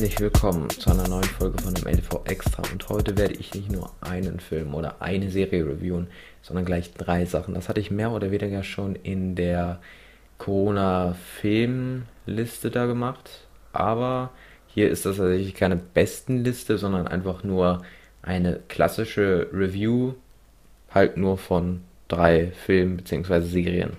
herzlich willkommen zu einer neuen Folge von dem LV Extra. Und heute werde ich nicht nur einen Film oder eine Serie reviewen, sondern gleich drei Sachen. Das hatte ich mehr oder weniger schon in der Corona-Filmliste da gemacht. Aber hier ist das tatsächlich keine besten Liste, sondern einfach nur eine klassische Review, halt nur von drei Filmen bzw. Serien.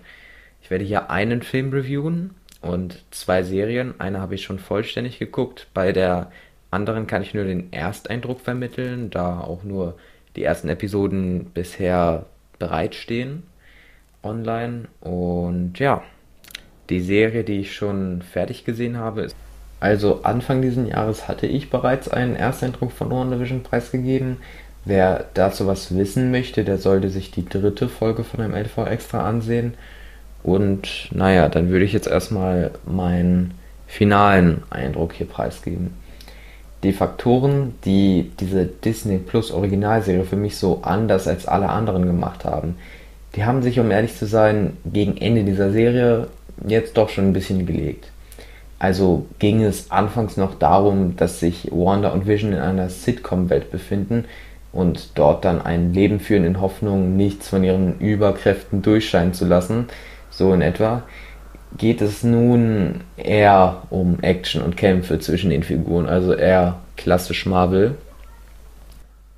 Ich werde hier einen Film reviewen und zwei Serien. Eine habe ich schon vollständig geguckt. Bei der anderen kann ich nur den Ersteindruck vermitteln, da auch nur die ersten Episoden bisher bereitstehen online. Und ja, die Serie, die ich schon fertig gesehen habe, ist. Also Anfang dieses Jahres hatte ich bereits einen Ersteindruck von WandaVision preisgegeben. Wer dazu was wissen möchte, der sollte sich die dritte Folge von einem LV Extra ansehen. Und naja, dann würde ich jetzt erstmal meinen finalen Eindruck hier preisgeben. Die Faktoren, die diese Disney Plus Originalserie für mich so anders als alle anderen gemacht haben, die haben sich, um ehrlich zu sein, gegen Ende dieser Serie jetzt doch schon ein bisschen gelegt. Also ging es anfangs noch darum, dass sich Wanda und Vision in einer Sitcom-Welt befinden und dort dann ein Leben führen in Hoffnung, nichts von ihren Überkräften durchscheinen zu lassen so in etwa, geht es nun eher um Action und Kämpfe zwischen den Figuren, also eher klassisch Marvel.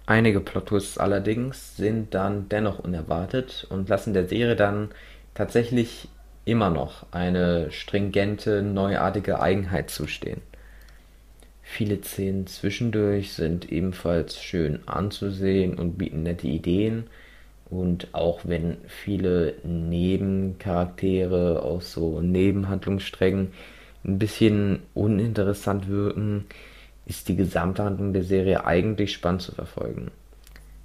Einige Plot-Twists allerdings sind dann dennoch unerwartet und lassen der Serie dann tatsächlich immer noch eine stringente, neuartige Eigenheit zustehen. Viele Szenen zwischendurch sind ebenfalls schön anzusehen und bieten nette Ideen, und auch wenn viele Nebencharaktere aus so Nebenhandlungssträngen ein bisschen uninteressant wirken, ist die Gesamthandlung der Serie eigentlich spannend zu verfolgen.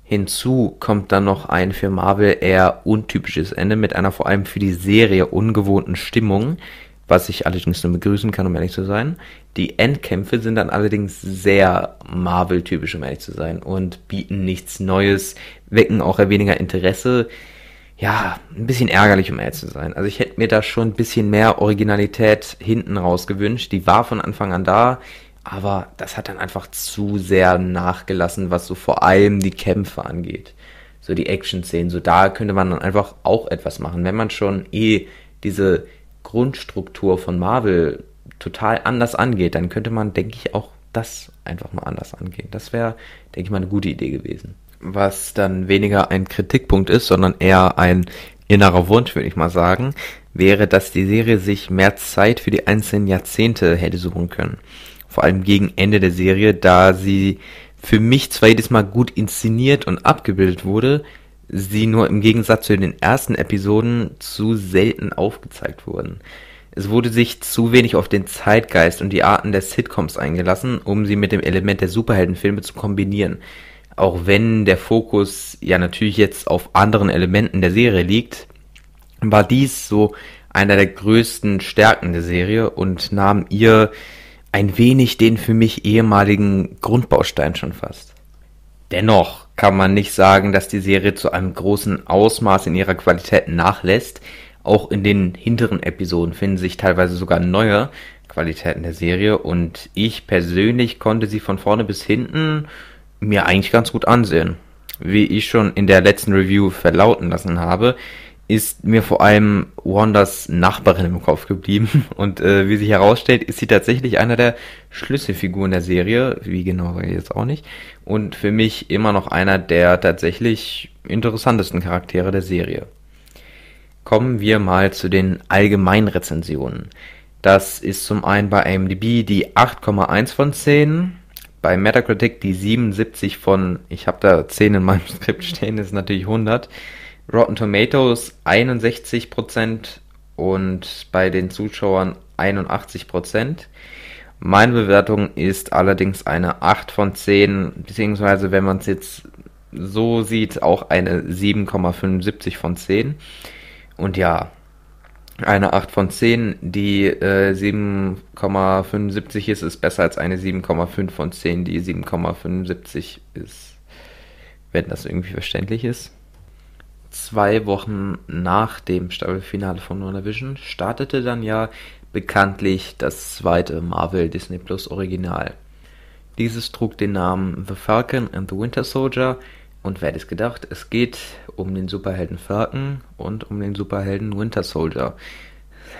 Hinzu kommt dann noch ein für Marvel eher untypisches Ende mit einer vor allem für die Serie ungewohnten Stimmung, was ich allerdings nur begrüßen kann, um ehrlich zu sein. Die Endkämpfe sind dann allerdings sehr Marvel-typisch, um ehrlich zu sein, und bieten nichts Neues, wecken auch weniger Interesse. Ja, ein bisschen ärgerlich, um ehrlich zu sein. Also ich hätte mir da schon ein bisschen mehr Originalität hinten raus gewünscht. Die war von Anfang an da, aber das hat dann einfach zu sehr nachgelassen, was so vor allem die Kämpfe angeht. So die Action-Szenen, so da könnte man dann einfach auch etwas machen. Wenn man schon eh diese Grundstruktur von Marvel total anders angeht, dann könnte man, denke ich, auch das einfach mal anders angehen. Das wäre, denke ich mal, eine gute Idee gewesen. Was dann weniger ein Kritikpunkt ist, sondern eher ein innerer Wunsch, würde ich mal sagen, wäre, dass die Serie sich mehr Zeit für die einzelnen Jahrzehnte hätte suchen können. Vor allem gegen Ende der Serie, da sie für mich zwar jedes Mal gut inszeniert und abgebildet wurde, sie nur im Gegensatz zu den ersten Episoden zu selten aufgezeigt wurden. Es wurde sich zu wenig auf den Zeitgeist und die Arten der Sitcoms eingelassen, um sie mit dem Element der Superheldenfilme zu kombinieren. Auch wenn der Fokus ja natürlich jetzt auf anderen Elementen der Serie liegt, war dies so einer der größten Stärken der Serie und nahm ihr ein wenig den für mich ehemaligen Grundbaustein schon fast. Dennoch kann man nicht sagen, dass die Serie zu einem großen Ausmaß in ihrer Qualität nachlässt. Auch in den hinteren Episoden finden sich teilweise sogar neue Qualitäten der Serie und ich persönlich konnte sie von vorne bis hinten mir eigentlich ganz gut ansehen. Wie ich schon in der letzten Review verlauten lassen habe, ist mir vor allem Wanders Nachbarin im Kopf geblieben. Und äh, wie sich herausstellt, ist sie tatsächlich einer der Schlüsselfiguren der Serie. Wie genau jetzt auch nicht. Und für mich immer noch einer der tatsächlich interessantesten Charaktere der Serie. Kommen wir mal zu den Allgemeinrezensionen. Das ist zum einen bei IMDb die 8,1 von 10, bei Metacritic die 77 von, ich habe da 10 in meinem Skript stehen, ist natürlich 100. Rotten Tomatoes 61% und bei den Zuschauern 81%. Meine Bewertung ist allerdings eine 8 von 10, beziehungsweise wenn man es jetzt so sieht, auch eine 7,75 von 10. Und ja, eine 8 von 10, die äh, 7,75 ist, ist besser als eine 7,5 von 10, die 7,75 ist. Wenn das irgendwie verständlich ist. Zwei Wochen nach dem Staffelfinale von WandaVision startete dann ja bekanntlich das zweite Marvel Disney Plus Original. Dieses trug den Namen The Falcon and the Winter Soldier und wer hätte es gedacht, es geht um den Superhelden Falcon und um den Superhelden Winter Soldier.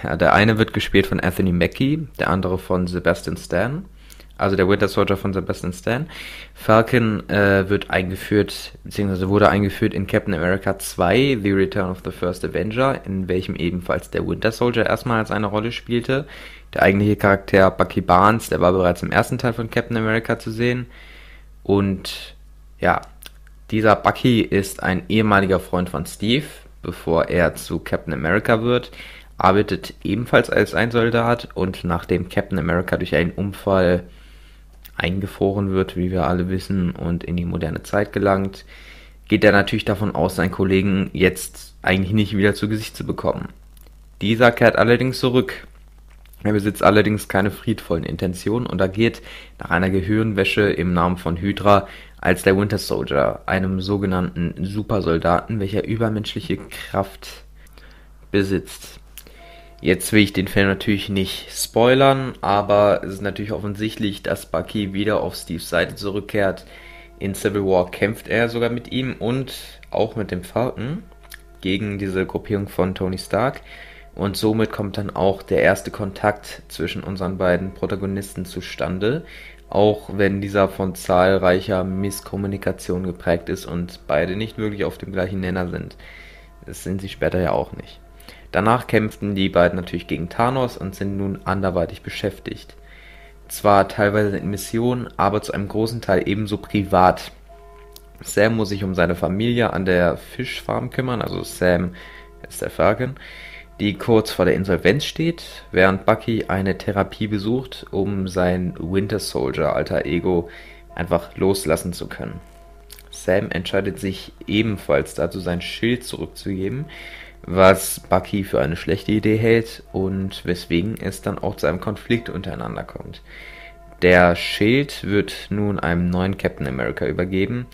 Ja, der eine wird gespielt von Anthony Mackie, der andere von Sebastian Stan also der Winter Soldier von Sebastian Stan. Falcon äh, wird eingeführt, beziehungsweise wurde eingeführt in Captain America 2, The Return of the First Avenger, in welchem ebenfalls der Winter Soldier erstmals eine Rolle spielte. Der eigentliche Charakter Bucky Barnes, der war bereits im ersten Teil von Captain America zu sehen. Und ja, dieser Bucky ist ein ehemaliger Freund von Steve, bevor er zu Captain America wird arbeitet ebenfalls als ein Soldat und nachdem Captain America durch einen Unfall eingefroren wird, wie wir alle wissen, und in die moderne Zeit gelangt, geht er natürlich davon aus, seinen Kollegen jetzt eigentlich nicht wieder zu Gesicht zu bekommen. Dieser kehrt allerdings zurück. Er besitzt allerdings keine friedvollen Intentionen und agiert nach einer Gehirnwäsche im Namen von Hydra als der Winter Soldier, einem sogenannten Supersoldaten, welcher übermenschliche Kraft besitzt. Jetzt will ich den Film natürlich nicht spoilern, aber es ist natürlich offensichtlich, dass Bucky wieder auf Steves Seite zurückkehrt. In Civil War kämpft er sogar mit ihm und auch mit dem Falcon gegen diese Gruppierung von Tony Stark. Und somit kommt dann auch der erste Kontakt zwischen unseren beiden Protagonisten zustande, auch wenn dieser von zahlreicher Misskommunikation geprägt ist und beide nicht wirklich auf dem gleichen Nenner sind. Das sind sie später ja auch nicht. Danach kämpften die beiden natürlich gegen Thanos und sind nun anderweitig beschäftigt. Zwar teilweise in Missionen, aber zu einem großen Teil ebenso privat. Sam muss sich um seine Familie an der Fischfarm kümmern, also Sam ist der Falcon, die kurz vor der Insolvenz steht, während Bucky eine Therapie besucht, um sein Winter Soldier alter Ego einfach loslassen zu können. Sam entscheidet sich ebenfalls dazu, sein Schild zurückzugeben, was Bucky für eine schlechte Idee hält und weswegen es dann auch zu einem Konflikt untereinander kommt. Der Schild wird nun einem neuen Captain America übergeben,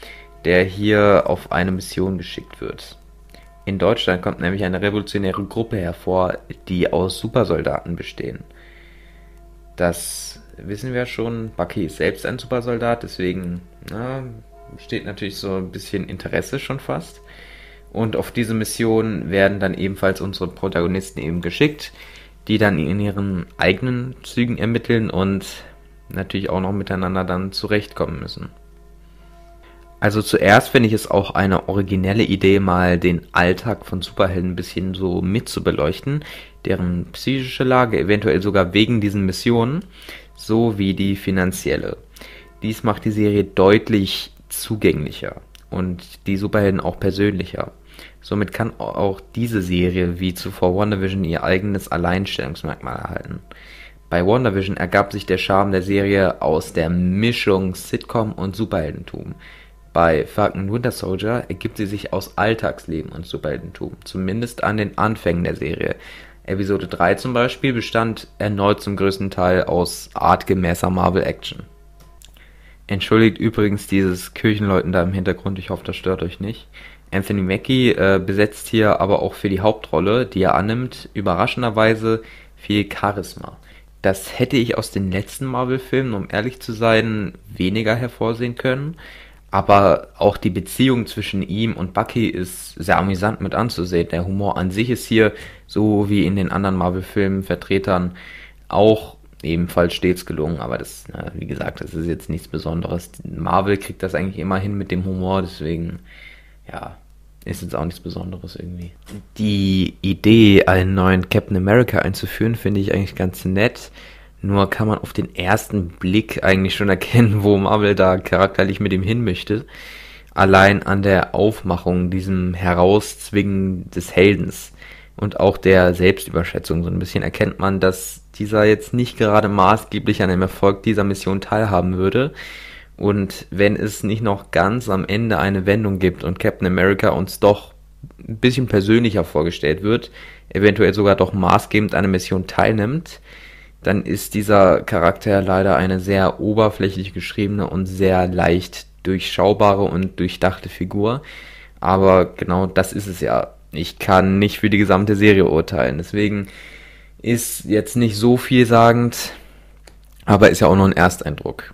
der hier auf eine Mission geschickt wird. In Deutschland kommt nämlich eine revolutionäre Gruppe hervor, die aus Supersoldaten bestehen. Das wissen wir schon. Bucky ist selbst ein Supersoldat, deswegen na, steht natürlich so ein bisschen Interesse schon fast. Und auf diese Mission werden dann ebenfalls unsere Protagonisten eben geschickt, die dann in ihren eigenen Zügen ermitteln und natürlich auch noch miteinander dann zurechtkommen müssen. Also zuerst finde ich es auch eine originelle Idee, mal den Alltag von Superhelden ein bisschen so mitzubeleuchten, deren psychische Lage eventuell sogar wegen diesen Missionen, so wie die finanzielle. Dies macht die Serie deutlich zugänglicher und die Superhelden auch persönlicher. Somit kann auch diese Serie wie zuvor WandaVision ihr eigenes Alleinstellungsmerkmal erhalten. Bei WandaVision ergab sich der Charme der Serie aus der Mischung Sitcom und Superheldentum. Bei Falcon Winter Soldier ergibt sie sich aus Alltagsleben und Superheldentum, zumindest an den Anfängen der Serie. Episode 3 zum Beispiel bestand erneut zum größten Teil aus artgemäßer Marvel-Action. Entschuldigt übrigens dieses Kirchenläuten da im Hintergrund, ich hoffe, das stört euch nicht. Anthony Mackie äh, besetzt hier aber auch für die Hauptrolle, die er annimmt, überraschenderweise viel Charisma. Das hätte ich aus den letzten Marvel-Filmen, um ehrlich zu sein, weniger hervorsehen können. Aber auch die Beziehung zwischen ihm und Bucky ist sehr amüsant mit anzusehen. Der Humor an sich ist hier, so wie in den anderen Marvel-Filmen Vertretern, auch ebenfalls stets gelungen. Aber das, wie gesagt, das ist jetzt nichts Besonderes. Marvel kriegt das eigentlich immer hin mit dem Humor, deswegen, ja, ist jetzt auch nichts Besonderes irgendwie. Die Idee, einen neuen Captain America einzuführen, finde ich eigentlich ganz nett. Nur kann man auf den ersten Blick eigentlich schon erkennen, wo Marvel da charakterlich mit ihm hin möchte. Allein an der Aufmachung, diesem Herauszwingen des Heldens und auch der Selbstüberschätzung so ein bisschen erkennt man, dass dieser jetzt nicht gerade maßgeblich an dem Erfolg dieser Mission teilhaben würde und wenn es nicht noch ganz am Ende eine Wendung gibt und Captain America uns doch ein bisschen persönlicher vorgestellt wird, eventuell sogar doch maßgebend an der Mission teilnimmt, dann ist dieser Charakter leider eine sehr oberflächlich geschriebene und sehr leicht durchschaubare und durchdachte Figur. Aber genau das ist es ja. Ich kann nicht für die gesamte Serie urteilen. Deswegen ist jetzt nicht so vielsagend, aber ist ja auch nur ein Ersteindruck.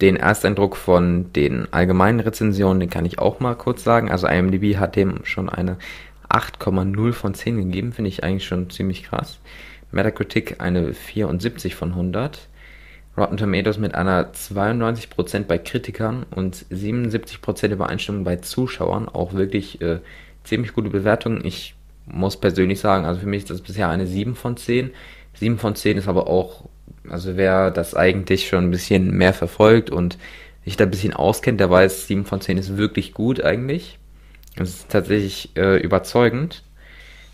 Den Ersteindruck von den allgemeinen Rezensionen, den kann ich auch mal kurz sagen. Also IMDb hat dem schon eine 8,0 von 10 gegeben, finde ich eigentlich schon ziemlich krass. Metacritic eine 74 von 100. Rotten Tomatoes mit einer 92% bei Kritikern und 77% Übereinstimmung bei Zuschauern. Auch wirklich äh, ziemlich gute Bewertungen. Ich muss persönlich sagen, also für mich ist das bisher eine 7 von 10. 7 von 10 ist aber auch, also wer das eigentlich schon ein bisschen mehr verfolgt und sich da ein bisschen auskennt, der weiß, 7 von 10 ist wirklich gut eigentlich. Das ist tatsächlich äh, überzeugend.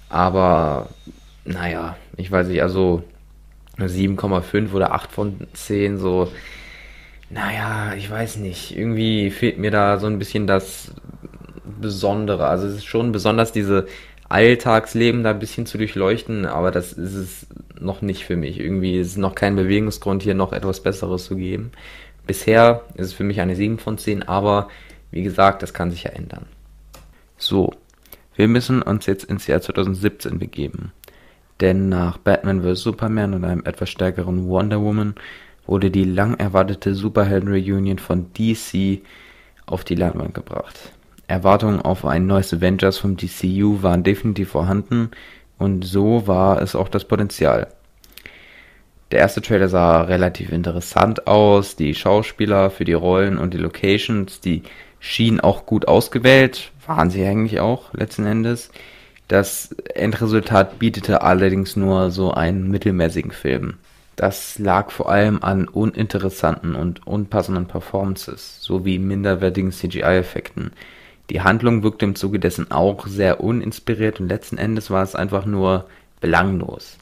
Aber, naja, ich weiß nicht, also 7,5 oder 8 von 10, so, naja, ich weiß nicht. Irgendwie fehlt mir da so ein bisschen das Besondere. Also es ist schon besonders diese Alltagsleben da ein bisschen zu durchleuchten, aber das ist es noch nicht für mich. Irgendwie ist es noch kein Bewegungsgrund, hier noch etwas Besseres zu geben. Bisher ist es für mich eine 7 von 10, aber wie gesagt, das kann sich ja ändern. So, wir müssen uns jetzt ins Jahr 2017 begeben. Denn nach Batman vs. Superman und einem etwas stärkeren Wonder Woman wurde die lang erwartete Superhelden-Reunion von DC auf die Leinwand gebracht. Erwartungen auf ein neues Avengers vom DCU waren definitiv vorhanden und so war es auch das Potenzial. Der erste Trailer sah relativ interessant aus, die Schauspieler für die Rollen und die Locations, die schienen auch gut ausgewählt, waren sie eigentlich auch letzten Endes. Das Endresultat bietete allerdings nur so einen mittelmäßigen Film. Das lag vor allem an uninteressanten und unpassenden Performances sowie minderwertigen CGI-Effekten. Die Handlung wirkte im Zuge dessen auch sehr uninspiriert und letzten Endes war es einfach nur belanglos.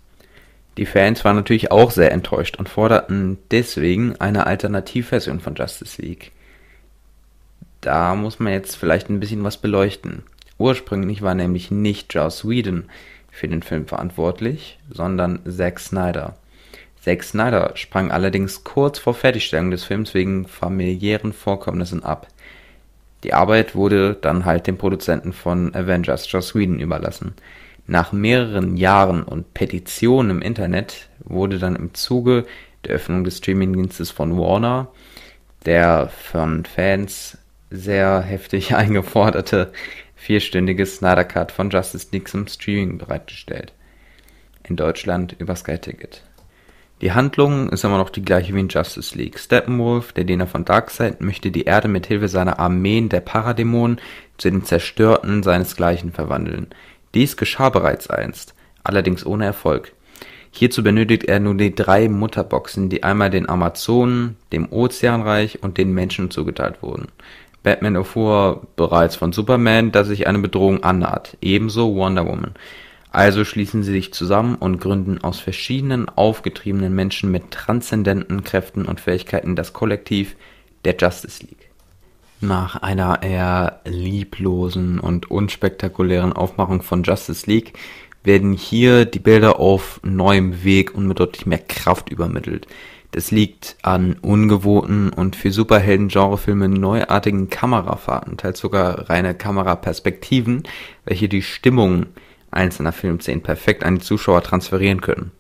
Die Fans waren natürlich auch sehr enttäuscht und forderten deswegen eine Alternativversion von Justice League. Da muss man jetzt vielleicht ein bisschen was beleuchten. Ursprünglich war nämlich nicht Joss Whedon für den Film verantwortlich, sondern Zack Snyder. Zack Snyder sprang allerdings kurz vor Fertigstellung des Films wegen familiären Vorkommnissen ab. Die Arbeit wurde dann halt dem Produzenten von Avengers, Joss Whedon, überlassen. Nach mehreren Jahren und Petitionen im Internet wurde dann im Zuge der Öffnung des Streamingdienstes von Warner der von Fans sehr heftig eingeforderte vierstündige Snyder Cut von Justice League zum Streaming bereitgestellt. In Deutschland über Sky Ticket. Die Handlung ist immer noch die gleiche wie in Justice League. Steppenwolf, der Diener von Darkseid, möchte die Erde mit Hilfe seiner Armeen der Paradämonen zu den Zerstörten seinesgleichen verwandeln. Dies geschah bereits einst, allerdings ohne Erfolg. Hierzu benötigt er nun die drei Mutterboxen, die einmal den Amazonen, dem Ozeanreich und den Menschen zugeteilt wurden. Batman erfuhr bereits von Superman, dass sich eine Bedrohung annaht, ebenso Wonder Woman. Also schließen sie sich zusammen und gründen aus verschiedenen aufgetriebenen Menschen mit transzendenten Kräften und Fähigkeiten das Kollektiv der Justice League. Nach einer eher lieblosen und unspektakulären Aufmachung von Justice League werden hier die Bilder auf neuem Weg und mit deutlich mehr Kraft übermittelt. Das liegt an ungewohnten und für Superhelden-Genrefilme neuartigen Kamerafahrten, teils sogar reine Kameraperspektiven, welche die Stimmung einzelner Filmszenen perfekt an die Zuschauer transferieren können.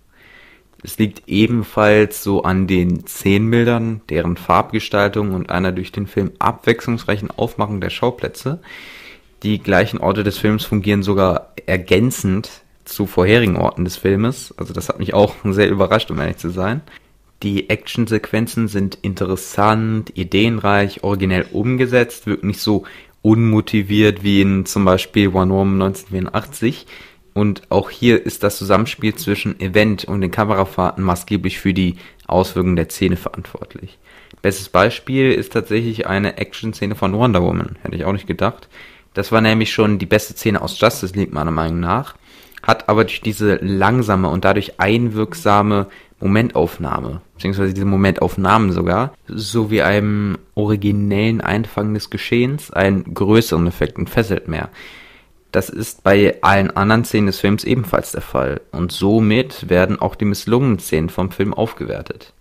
Es liegt ebenfalls so an den Szenenbildern, deren Farbgestaltung und einer durch den Film abwechslungsreichen Aufmachung der Schauplätze. Die gleichen Orte des Films fungieren sogar ergänzend zu vorherigen Orten des Filmes. Also das hat mich auch sehr überrascht, um ehrlich zu sein. Die Actionsequenzen sind interessant, ideenreich, originell umgesetzt, wirken nicht so unmotiviert wie in zum Beispiel One Woman 1984. Und auch hier ist das Zusammenspiel zwischen Event und den Kamerafahrten maßgeblich für die Auswirkungen der Szene verantwortlich. Bestes Beispiel ist tatsächlich eine Action-Szene von Wonder Woman. Hätte ich auch nicht gedacht. Das war nämlich schon die beste Szene aus Justice League meiner Meinung nach. Hat aber durch diese langsame und dadurch einwirksame Momentaufnahme, beziehungsweise diese Momentaufnahmen sogar, sowie einem originellen Einfangen des Geschehens einen größeren Effekt und fesselt mehr. Das ist bei allen anderen Szenen des Films ebenfalls der Fall und somit werden auch die misslungenen Szenen vom Film aufgewertet.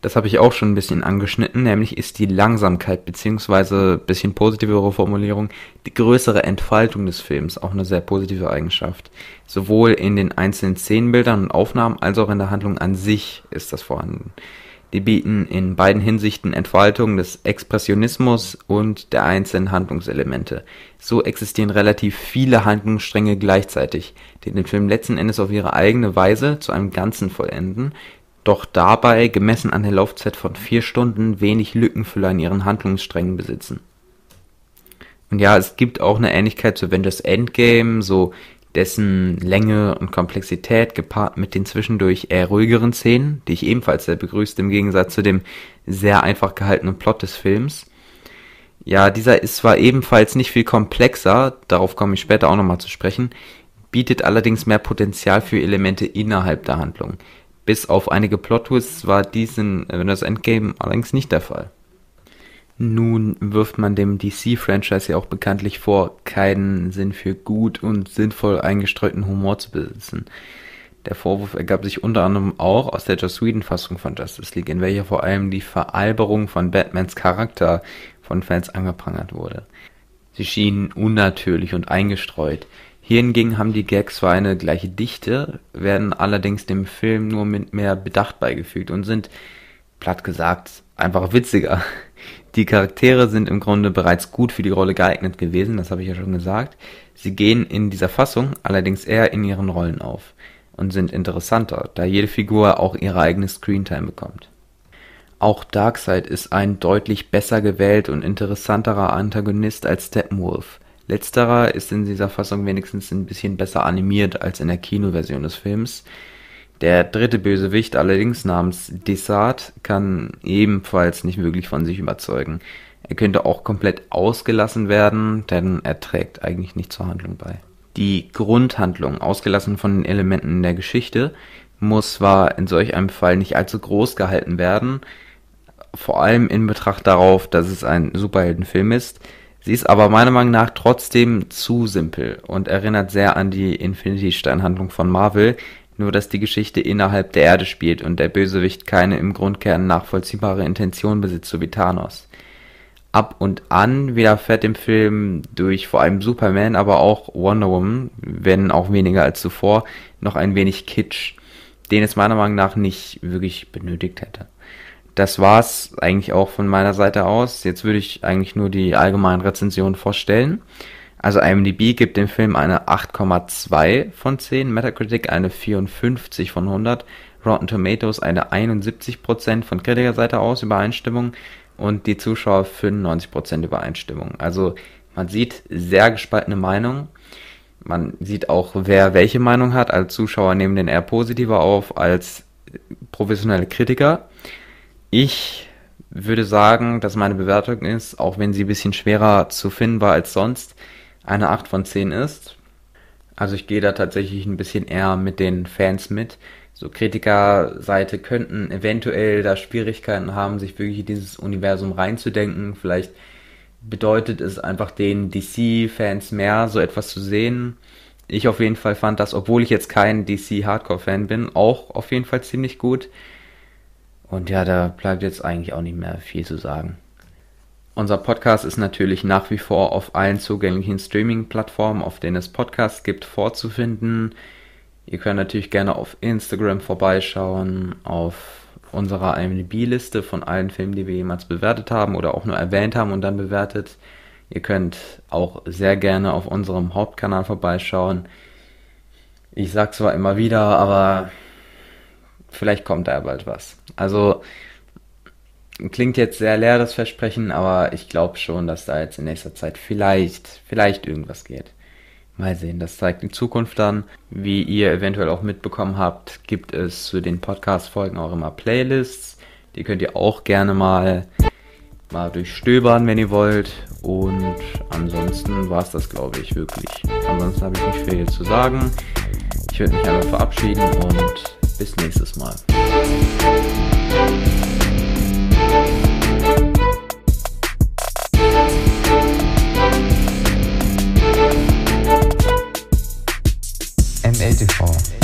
Das habe ich auch schon ein bisschen angeschnitten, nämlich ist die Langsamkeit beziehungsweise bisschen positivere Formulierung die größere Entfaltung des Films auch eine sehr positive Eigenschaft. Sowohl in den einzelnen Szenenbildern und Aufnahmen als auch in der Handlung an sich ist das vorhanden. Die bieten in beiden Hinsichten Entfaltung des Expressionismus und der einzelnen Handlungselemente. So existieren relativ viele Handlungsstränge gleichzeitig, die den Film letzten Endes auf ihre eigene Weise zu einem Ganzen vollenden doch dabei, gemessen an der Laufzeit von vier Stunden, wenig Lückenfüller in ihren Handlungssträngen besitzen. Und ja, es gibt auch eine Ähnlichkeit zu Avengers Endgame, so dessen Länge und Komplexität gepaart mit den zwischendurch eher ruhigeren Szenen, die ich ebenfalls sehr begrüßte im Gegensatz zu dem sehr einfach gehaltenen Plot des Films. Ja, dieser ist zwar ebenfalls nicht viel komplexer, darauf komme ich später auch nochmal zu sprechen, bietet allerdings mehr Potenzial für Elemente innerhalb der Handlung. Bis auf einige Plot-Twists war dies in Avengers Endgame allerdings nicht der Fall. Nun wirft man dem DC-Franchise ja auch bekanntlich vor, keinen Sinn für gut und sinnvoll eingestreuten Humor zu besitzen. Der Vorwurf ergab sich unter anderem auch aus der Joss Whedon-Fassung von Justice League, in welcher vor allem die Veralberung von Batmans Charakter von Fans angeprangert wurde. Sie schienen unnatürlich und eingestreut, hier hingegen haben die Gags zwar eine gleiche Dichte, werden allerdings dem Film nur mit mehr Bedacht beigefügt und sind, platt gesagt, einfach witziger. Die Charaktere sind im Grunde bereits gut für die Rolle geeignet gewesen, das habe ich ja schon gesagt. Sie gehen in dieser Fassung allerdings eher in ihren Rollen auf und sind interessanter, da jede Figur auch ihre eigene Screentime bekommt. Auch Darkseid ist ein deutlich besser gewählt und interessanterer Antagonist als Steppenwolf. Letzterer ist in dieser Fassung wenigstens ein bisschen besser animiert als in der Kinoversion des Films. Der dritte Bösewicht allerdings namens Desart kann ebenfalls nicht wirklich von sich überzeugen. Er könnte auch komplett ausgelassen werden, denn er trägt eigentlich nicht zur Handlung bei. Die Grundhandlung, ausgelassen von den Elementen der Geschichte, muss zwar in solch einem Fall nicht allzu groß gehalten werden, vor allem in Betracht darauf, dass es ein Superheldenfilm ist, Sie ist aber meiner Meinung nach trotzdem zu simpel und erinnert sehr an die Infinity-Stein-Handlung von Marvel, nur dass die Geschichte innerhalb der Erde spielt und der Bösewicht keine im Grundkern nachvollziehbare Intention besitzt, so wie Thanos. Ab und an widerfährt dem Film durch vor allem Superman, aber auch Wonder Woman, wenn auch weniger als zuvor, noch ein wenig Kitsch, den es meiner Meinung nach nicht wirklich benötigt hätte das war's eigentlich auch von meiner Seite aus. Jetzt würde ich eigentlich nur die allgemeinen Rezensionen vorstellen. Also IMDb gibt dem Film eine 8,2 von 10, Metacritic eine 54 von 100, Rotten Tomatoes eine 71% von Kritikerseite aus Übereinstimmung und die Zuschauer 95% Übereinstimmung. Also man sieht sehr gespaltene Meinungen. Man sieht auch, wer welche Meinung hat. Als Zuschauer nehmen den eher positiver auf als professionelle Kritiker. Ich würde sagen, dass meine Bewertung ist, auch wenn sie ein bisschen schwerer zu finden war als sonst, eine 8 von 10 ist. Also ich gehe da tatsächlich ein bisschen eher mit den Fans mit. So Kritikerseite könnten eventuell da Schwierigkeiten haben, sich wirklich in dieses Universum reinzudenken. Vielleicht bedeutet es einfach den DC-Fans mehr, so etwas zu sehen. Ich auf jeden Fall fand das, obwohl ich jetzt kein DC-Hardcore-Fan bin, auch auf jeden Fall ziemlich gut. Und ja, da bleibt jetzt eigentlich auch nicht mehr viel zu sagen. Unser Podcast ist natürlich nach wie vor auf allen zugänglichen Streaming-Plattformen, auf denen es Podcasts gibt, vorzufinden. Ihr könnt natürlich gerne auf Instagram vorbeischauen, auf unserer IMDb-Liste von allen Filmen, die wir jemals bewertet haben oder auch nur erwähnt haben und dann bewertet. Ihr könnt auch sehr gerne auf unserem Hauptkanal vorbeischauen. Ich sag zwar immer wieder, aber vielleicht kommt da ja bald was. Also klingt jetzt sehr leer das Versprechen, aber ich glaube schon, dass da jetzt in nächster Zeit vielleicht, vielleicht irgendwas geht. Mal sehen, das zeigt die Zukunft dann. Wie ihr eventuell auch mitbekommen habt, gibt es zu den Podcast-Folgen auch immer Playlists. Die könnt ihr auch gerne mal, mal durchstöbern, wenn ihr wollt. Und ansonsten war es das, glaube ich, wirklich. Ansonsten habe ich nicht viel zu sagen. Ich würde mich einfach verabschieden und bis nächstes Mal. MLTV